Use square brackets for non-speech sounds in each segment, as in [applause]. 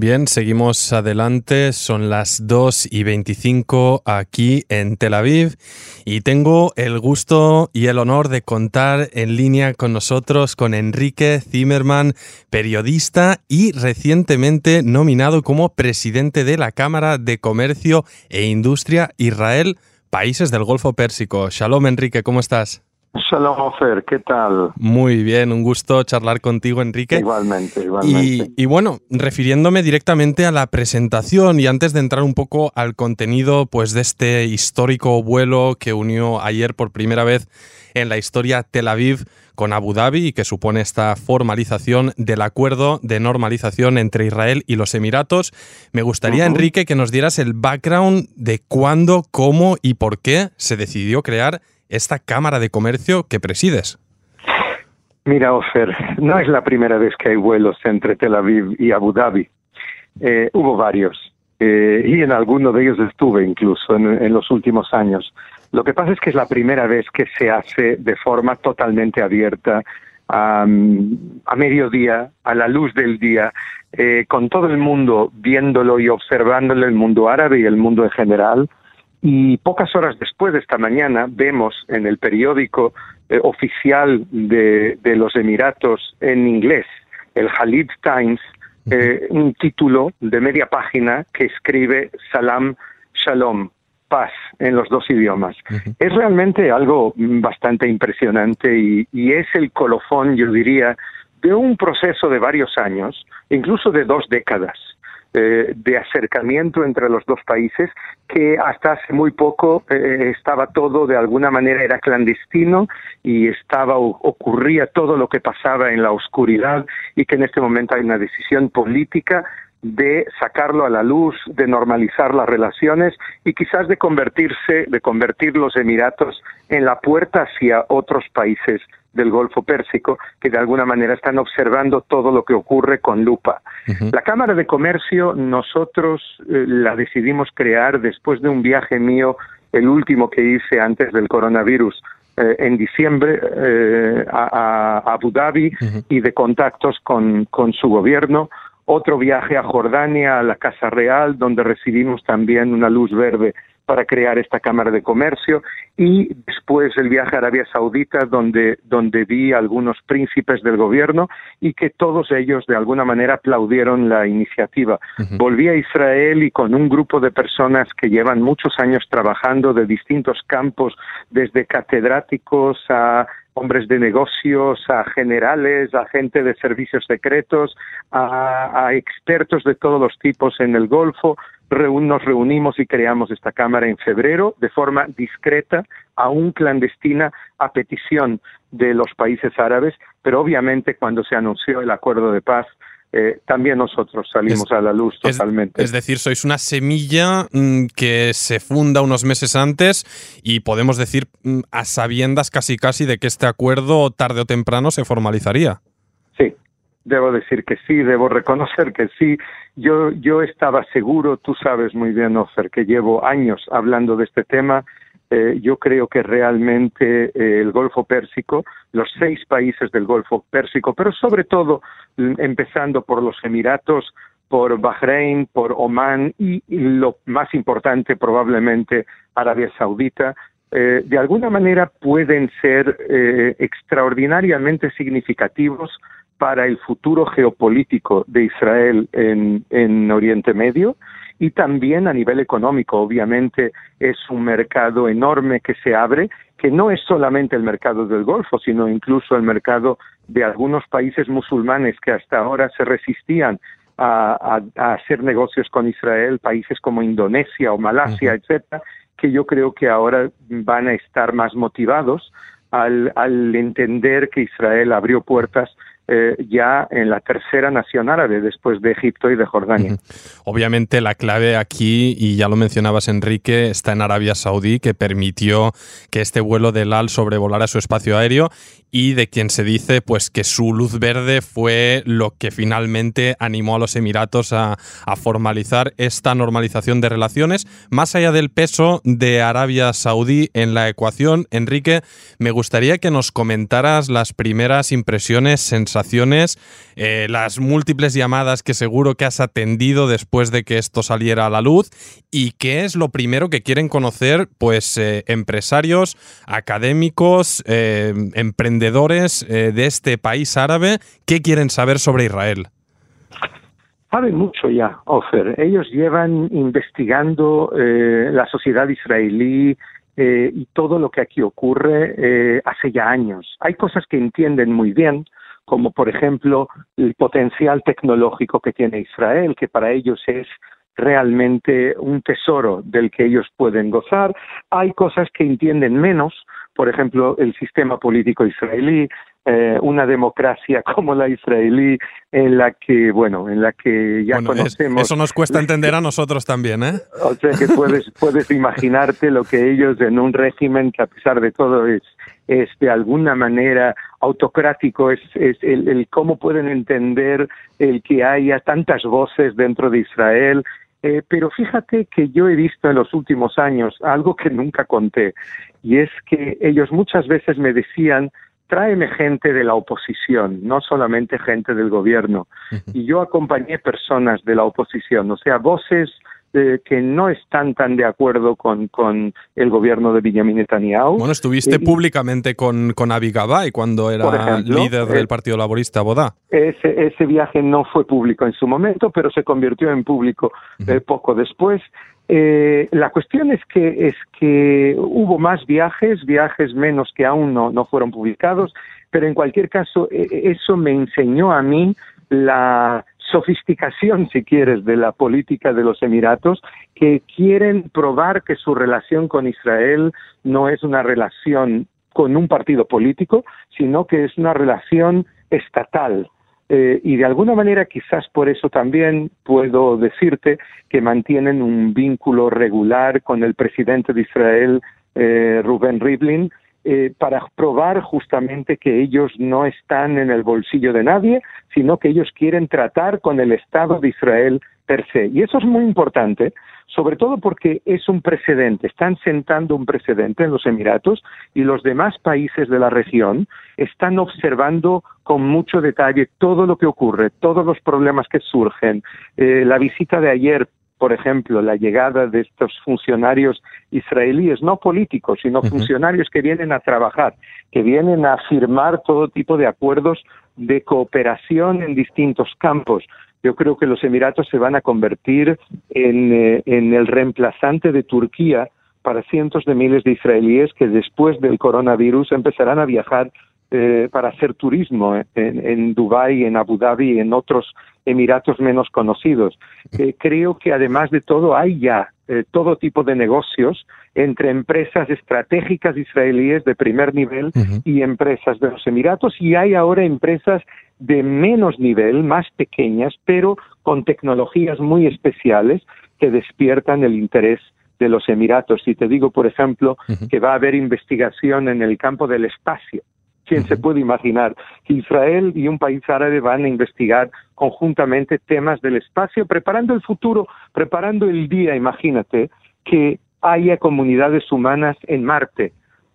Bien, seguimos adelante. Son las 2 y 25 aquí en Tel Aviv y tengo el gusto y el honor de contar en línea con nosotros con Enrique Zimmerman, periodista y recientemente nominado como presidente de la Cámara de Comercio e Industria Israel, Países del Golfo Pérsico. Shalom, Enrique, ¿cómo estás? Shalom, Ofer, ¿qué tal? Muy bien, un gusto charlar contigo, Enrique. Igualmente, igualmente. Y, bueno, refiriéndome directamente a la presentación y antes de entrar un poco al contenido pues, de este histórico vuelo que unió ayer por primera vez en la historia Tel Aviv con Abu Dhabi y que supone esta formalización del acuerdo de normalización entre Israel y los Emiratos. Me gustaría, Enrique, que nos dieras el background de cuándo, cómo y por qué se decidió crear esta Cámara de Comercio que presides. Mira, Ofer, no es la primera vez que hay vuelos entre Tel Aviv y Abu Dhabi. Eh, hubo varios eh, y en alguno de ellos estuve incluso en, los últimos años. Lo que pasa es que es la primera vez que se hace de forma totalmente abierta a, mediodía, a la luz del día, eh, con todo el mundo viéndolo y observándolo, el mundo árabe y el mundo en general, y pocas horas después de esta mañana vemos en el periódico eh, oficial de, los Emiratos en inglés, el Khalid Times, eh, un título de media página que escribe Salam Shalom, paz en los dos idiomas. Es realmente algo bastante impresionante y, y es el colofón, yo diría, de un proceso de varios años, incluso de dos décadas eh, de acercamiento entre los dos países que hasta hace muy poco eh, estaba todo de alguna manera era clandestino y estaba ocurría todo lo que pasaba en la oscuridad y que en este momento hay una decisión política de sacarlo a la luz, de normalizar las relaciones y quizás de convertirse, de convertir los Emiratos en la puerta hacia otros países del Golfo Pérsico que de alguna manera están observando todo lo que ocurre con lupa. La Cámara de Comercio nosotros eh, la decidimos crear después de un viaje mío, el último que hice antes del coronavirus, eh, en diciembre eh, a, Abu Dhabi y de contactos con, con su gobierno otro viaje a Jordania, a la Casa Real, donde recibimos también una luz verde para crear esta Cámara de Comercio y después el viaje a Arabia Saudita donde, donde vi a algunos príncipes del gobierno y que todos ellos de alguna manera aplaudieron la iniciativa. Volví a Israel y con un grupo de personas que llevan muchos años trabajando de distintos campos, desde catedráticos a hombres de negocios, a generales, a gente de servicios secretos, a, expertos de todos los tipos en el Golfo. nos reunimos y creamos esta Cámara en febrero de forma discreta, aún clandestina, a petición de los países árabes, pero obviamente cuando se anunció el acuerdo de paz eh, también nosotros salimos a la luz totalmente. Es, decir, sois una semilla mm, que se funda unos meses antes y podemos decir mm, a sabiendas casi casi de que este acuerdo tarde o temprano se formalizaría. Sí, debo decir que sí, debo reconocer que sí. Yo, yo estaba seguro, tú sabes muy bien, Ofer, que llevo años hablando de este tema eh, yo creo que realmente eh, el Golfo Pérsico, los seis países del Golfo Pérsico, pero sobre todo mm, empezando por los Emiratos, por Bahrein, por Omán y, lo más importante probablemente Arabia Saudita, eh, de alguna manera pueden ser extraordinariamente significativos para el futuro geopolítico de Israel en Oriente Medio y también a nivel económico. Obviamente es un mercado enorme que se abre, que no es solamente el mercado del Golfo, sino incluso el mercado de algunos países musulmanes que hasta ahora se resistían a, hacer negocios con Israel, países como Indonesia o Malasia, etcétera, que yo creo que ahora van a estar más motivados al, al entender que Israel abrió puertas eh, ya en la tercera nación árabe después de Egipto y de Jordania. Obviamente la clave aquí, y ya lo mencionabas Enrique, está en Arabia Saudí, que permitió que este vuelo del AL sobrevolara su espacio aéreo y de quien se dice pues que su luz verde fue lo que finalmente animó a los Emiratos a, a, formalizar esta normalización de relaciones. Más allá del peso de Arabia Saudí en la ecuación, Enrique, me gustaría que nos comentaras las primeras impresiones, eh, las múltiples llamadas que seguro que has atendido después de que esto saliera a la luz y qué es lo primero que quieren conocer pues eh, empresarios, académicos, eh, emprendedores de este país árabe, ¿qué quieren saber sobre Israel? Saben mucho ya, Ofer. Ellos llevan investigando la sociedad israelí, y todo lo que aquí ocurre hace ya años. Hay cosas que entienden muy bien, como por ejemplo el potencial tecnológico que tiene Israel, que para ellos es realmente un tesoro del que ellos pueden gozar. Hay cosas que entienden menos, por ejemplo, el sistema político israelí, eh, una democracia [laughs] como la israelí, en la que, bueno, en la que ya conocemos. eso nos cuesta entender a nosotros también, ¿eh? O sea que puedes, puedes imaginarte lo que ellos en un régimen que a pesar de todo es, es de alguna manera autocrático, es, es el, el cómo pueden entender el que haya tantas voces dentro de Israel, eh, pero fíjate que yo he visto en los últimos años algo que nunca conté, y es que ellos muchas veces me decían, tráeme gente de la oposición, no solamente gente del gobierno. Y yo acompañé personas de la oposición, o sea, voces eh, que no están tan de acuerdo con, con el gobierno de Benjamin Netanyahu. Bueno, estuviste eh, públicamente con, con Avi Gabay cuando era líder del Partido Laborista Bodá. Ese, ese viaje no fue público en su momento, pero se convirtió en público poco después. Eh, la cuestión es que, es que hubo más viajes, viajes menos que aún no, no fueron publicados, pero en cualquier caso e, e, eso me enseñó a mí la sofisticación, si quieres, de la política de los Emiratos, que quieren probar que su relación con Israel no es una relación con un partido político, sino que es una relación estatal, eh, y de alguna manera quizás por eso también puedo decirte que mantienen un vínculo regular con el presidente de Israel, eh, Rubén Rivlin, eh, para probar justamente que ellos no están en el bolsillo de nadie, sino que ellos quieren tratar con el Estado de Israel per se. Y eso es muy importante, sobre todo porque es un precedente, están sentando un precedente en los Emiratos y los demás países de la región están observando con mucho detalle todo lo que ocurre, todos los problemas que surgen. Eh, la visita de ayer por ejemplo, la llegada de estos funcionarios israelíes, no políticos, sino funcionarios que vienen a trabajar, que vienen a firmar todo tipo de acuerdos de cooperación en distintos campos, yo creo que los Emiratos se van a convertir en, eh, en el reemplazante de Turquía para cientos de miles de israelíes que después del coronavirus empezarán a viajar eh, para hacer turismo en, en Dubái, en Abu Dhabi y en otros emiratos menos conocidos. Eh, creo que además de todo hay ya todo tipo de negocios entre empresas estratégicas israelíes de primer nivel y empresas de los Emiratos y hay ahora empresas de menos nivel, más pequeñas, pero con tecnologías muy especiales que despiertan el interés de los Emiratos. Si te digo, por ejemplo, que va a haber investigación en el campo del espacio, ¿quién se puede imaginar que Israel y un país árabe van a investigar conjuntamente temas del espacio, preparando el futuro, preparando el día, imagínate, que haya comunidades humanas en Marte,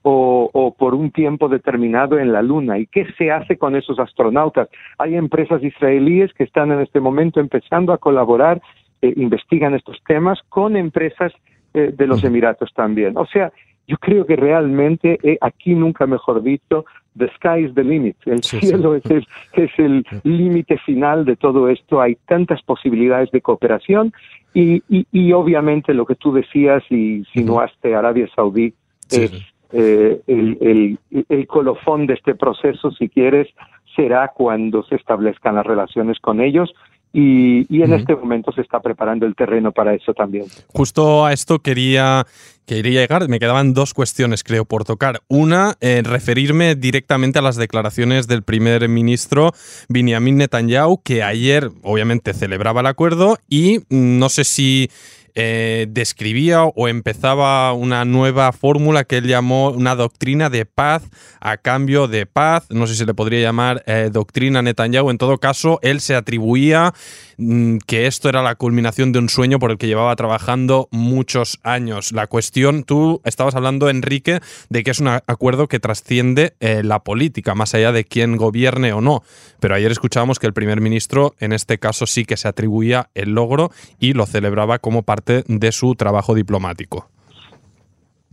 o, por un tiempo determinado en la Luna. ¿Y qué se hace con esos astronautas? Hay empresas israelíes que están en este momento empezando a colaborar, eh, investigan estos temas con empresas eh, de los Emiratos también. O sea, yo creo que realmente, eh, aquí nunca mejor dicho, the sky is the limit. El cielo Es, el, [laughs] es el límite final de todo esto. Hay tantas posibilidades de cooperación y, y, y obviamente lo que tú decías y sinuaste Arabia Saudí es eh, el, el, colofón de este proceso, si quieres, será cuando se establezcan las relaciones con ellos y, en este momento se está preparando el terreno para eso también. Justo a esto quería, quería llegar. Me quedaban dos cuestiones, creo, por tocar. Una, eh, referirme directamente a las declaraciones del primer ministro Benjamin Netanyahu, que ayer obviamente celebraba el acuerdo y mm, no sé si eh, describía o empezaba una nueva fórmula que él llamó una doctrina de paz a cambio de paz. No sé si le podría llamar eh, doctrina Netanyahu. En todo caso, él se atribuía mm, que esto era la culminación de un sueño por el que llevaba trabajando muchos años. La cuestión, tú estabas hablando, Enrique, de que es un acuerdo que trasciende eh, la política, más allá de quién gobierne o no. Pero ayer escuchábamos que el primer ministro, en este caso, sí que se atribuía el logro y lo celebraba como parte de su trabajo diplomático.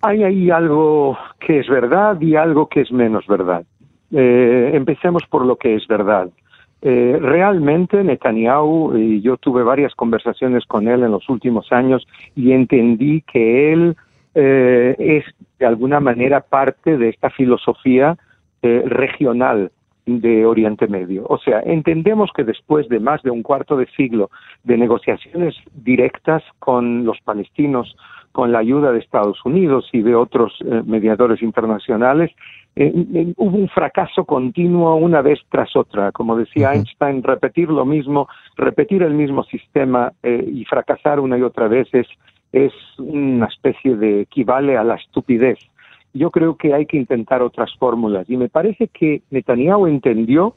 Hay ahí algo que es verdad y algo que es menos verdad. Eh, empecemos por lo que es verdad. Eh, realmente Netanyahu, y yo tuve varias conversaciones con él en los últimos años y entendí que él eh, es de alguna manera parte de esta filosofía regional de Oriente Medio. O sea, entendemos que después de más de un cuarto de siglo de negociaciones directas con los palestinos, con la ayuda de Estados Unidos y de otros eh, mediadores internacionales, eh, eh, hubo un fracaso continuo una vez tras otra. Como decía Einstein, repetir lo mismo, repetir el mismo sistema y fracasar una y otra vez es, es una especie de equivale a la estupidez yo creo que hay que intentar otras fórmulas. Y me parece que Netanyahu entendió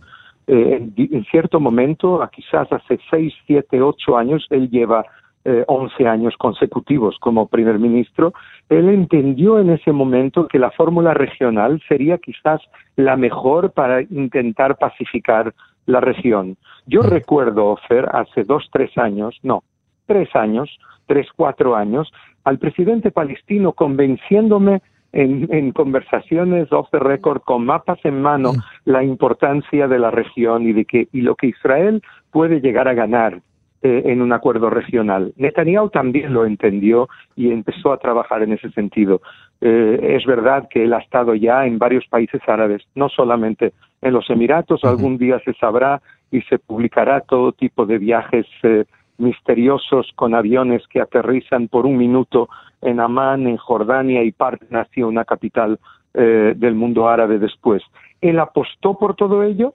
eh, en cierto momento, a quizás hace seis, siete, ocho años, él lleva eh, once años consecutivos como primer ministro, él entendió en ese momento que la fórmula regional sería quizás la mejor para intentar pacificar la región. Yo recuerdo, Fer, hace dos, tres años, no, tres años, tres, cuatro años, al presidente palestino convenciéndome en, conversaciones off the record con mapas en mano la importancia de la región y de que y lo que Israel puede llegar a ganar eh, en un acuerdo regional. Netanyahu también lo entendió y empezó a trabajar en ese sentido. Eh, es verdad que él ha estado ya en varios países árabes, no solamente en los Emiratos, algún día se sabrá y se publicará todo tipo de viajes eh, misteriosos con aviones que aterrizan por un minuto en Amán, en Jordania y parten hacia una capital eh, del mundo árabe después. Él apostó por todo ello,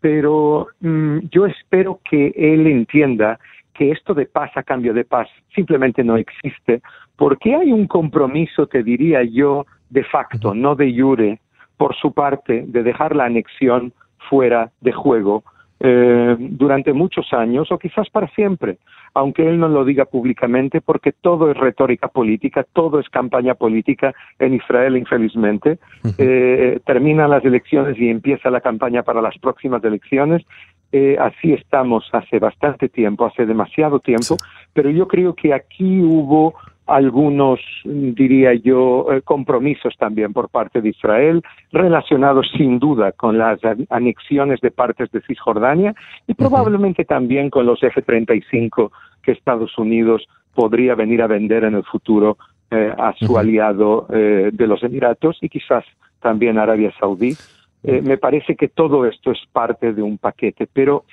pero mm, yo espero que él entienda que esto de paz a cambio de paz simplemente no existe, porque hay un compromiso, te diría yo, de facto, no de jure, por su parte, de dejar la anexión fuera de juego eh, durante muchos años o quizás para siempre, aunque él no lo diga públicamente, porque todo es retórica política, todo es campaña política en Israel, infelizmente. Eh, terminan las elecciones y empieza la campaña para las próximas elecciones. Eh, así estamos hace bastante tiempo, hace demasiado tiempo, pero yo creo que aquí hubo algunos, diría yo, eh, compromisos también por parte de Israel, relacionados sin duda con las anexiones de partes de Cisjordania y probablemente también con los F-35 que Estados Unidos podría venir a vender en el futuro eh, a su aliado eh, de los Emiratos y quizás también Arabia Saudí. me parece que todo esto es parte de un paquete, pero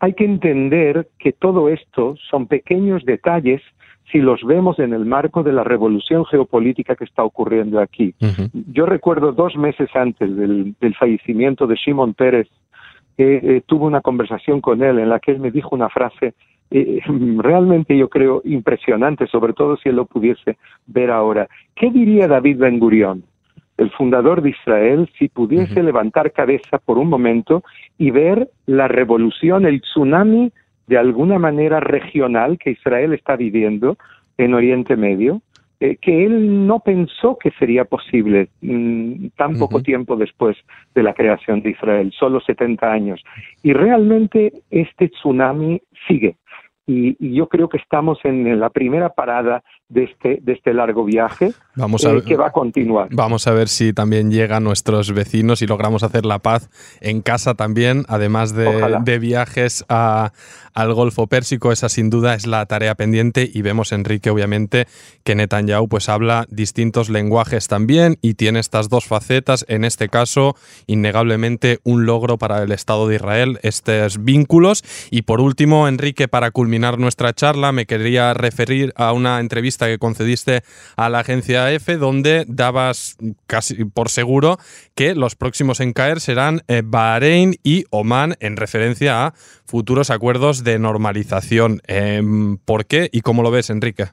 hay que entender que todo esto son pequeños detalles si los vemos en el marco de la revolución geopolítica que está ocurriendo aquí. Yo recuerdo dos meses antes del, fallecimiento de Shimon Pérez, que eh, tuve una conversación con él en la que él me dijo una frase eh, [laughs] realmente yo creo impresionante, sobre todo si él lo pudiese ver ahora. ¿Qué diría David Ben Gurión, el fundador de Israel, si pudiese levantar cabeza por un momento y ver la revolución, el tsunami de alguna manera regional que Israel está viviendo en Oriente Medio, eh, que él no pensó que sería posible mm, tan poco tiempo después de la creación de Israel, solo 70 años. Y realmente este tsunami sigue. Y, yo creo que estamos en la primera parada de este, de este largo viaje. Vamos a eh, ver, que va a continuar. Vamos a ver si también llegan nuestros vecinos y logramos hacer la paz en casa también, además de, de viajes a, al Golfo Pérsico. Esa sin duda es la tarea pendiente y vemos, Enrique, obviamente, que Netanyahu pues habla distintos lenguajes también y tiene estas dos facetas. En este caso, innegablemente un logro para el Estado de Israel, estos vínculos. Y por último, Enrique, para culminar nuestra charla, me quería referir a una entrevista que concediste a la agencia Donde dabas casi por seguro que los próximos en caer serán eh, Bahrein y Oman, en referencia a futuros acuerdos de normalización. Eh, ¿Por qué y cómo lo ves, Enrique?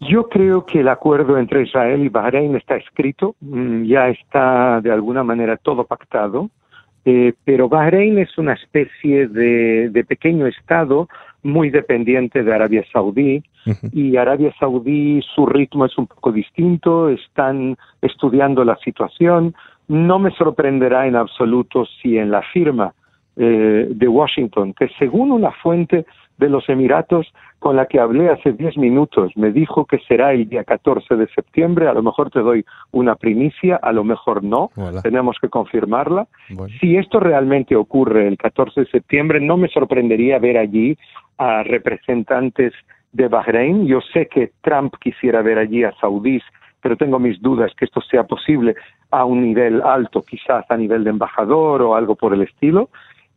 Yo creo que el acuerdo entre Israel y Bahrein está escrito, mm, ya está de alguna manera todo pactado, eh, pero Bahrein es una especie de, pequeño estado muy dependiente de Arabia Saudí uh -huh. y Arabia Saudí su ritmo es un poco distinto, están estudiando la situación, no me sorprenderá en absoluto si en la firma eh, de Washington, que según una fuente de los Emiratos con la que hablé hace 10 minutos. Me dijo que será el día 14 de septiembre. A lo mejor te doy una primicia, a lo mejor no. Hola. Tenemos que confirmarla. Bueno. Si esto realmente ocurre el 14 de septiembre, no me sorprendería ver allí a representantes de Bahrein. Yo sé que Trump quisiera ver allí a saudíes, pero tengo mis dudas que esto sea posible a un nivel alto, quizás a nivel de embajador o algo por el estilo.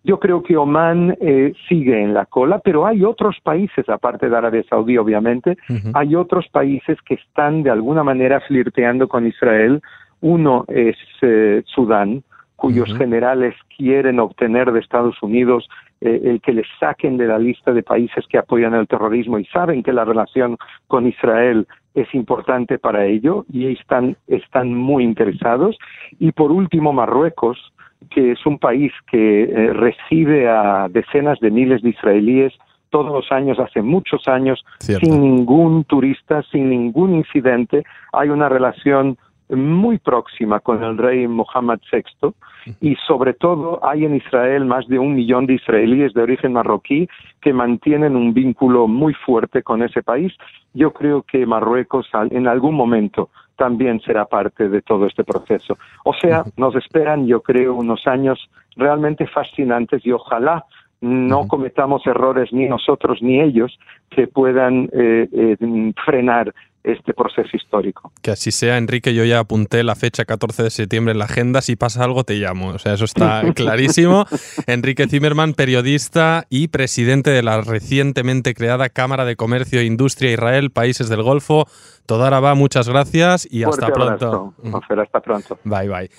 Yo creo que Oman eh, sigue en la cola, pero hay otros países, aparte de Arabia Saudí, obviamente, uh -huh. hay otros países que están de alguna manera flirteando con Israel. Uno es eh, Sudán, cuyos uh -huh. generales quieren obtener de Estados Unidos eh, el que les saquen de la lista de países que apoyan el terrorismo y saben que la relación con Israel es importante para ello y están, están muy interesados. Y por último, Marruecos, que es un país que eh, recibe a decenas de miles de israelíes todos los años, hace muchos años, Cierto. sin ningún turista, sin ningún incidente. Hay una relación muy próxima con el rey Mohammed VI y sobre todo hay en Israel más de un millón de israelíes de origen marroquí que mantienen un vínculo muy fuerte con ese país. Yo creo que Marruecos en algún momento también será parte de todo este proceso. O sea, nos esperan, yo creo, unos años realmente fascinantes y ojalá no cometamos errores ni nosotros ni ellos que puedan eh, eh, frenar este proceso histórico. Que así sea, Enrique. Yo ya apunté la fecha 14 de septiembre en la agenda. Si pasa algo, te llamo. O sea, eso está [laughs] clarísimo. Enrique Zimmerman, periodista y presidente de la recientemente creada Cámara de Comercio e Industria Israel, Países del Golfo. Todaraba, muchas gracias y Fuerte hasta pronto. Abrazo, Ofer, hasta pronto. Bye, bye.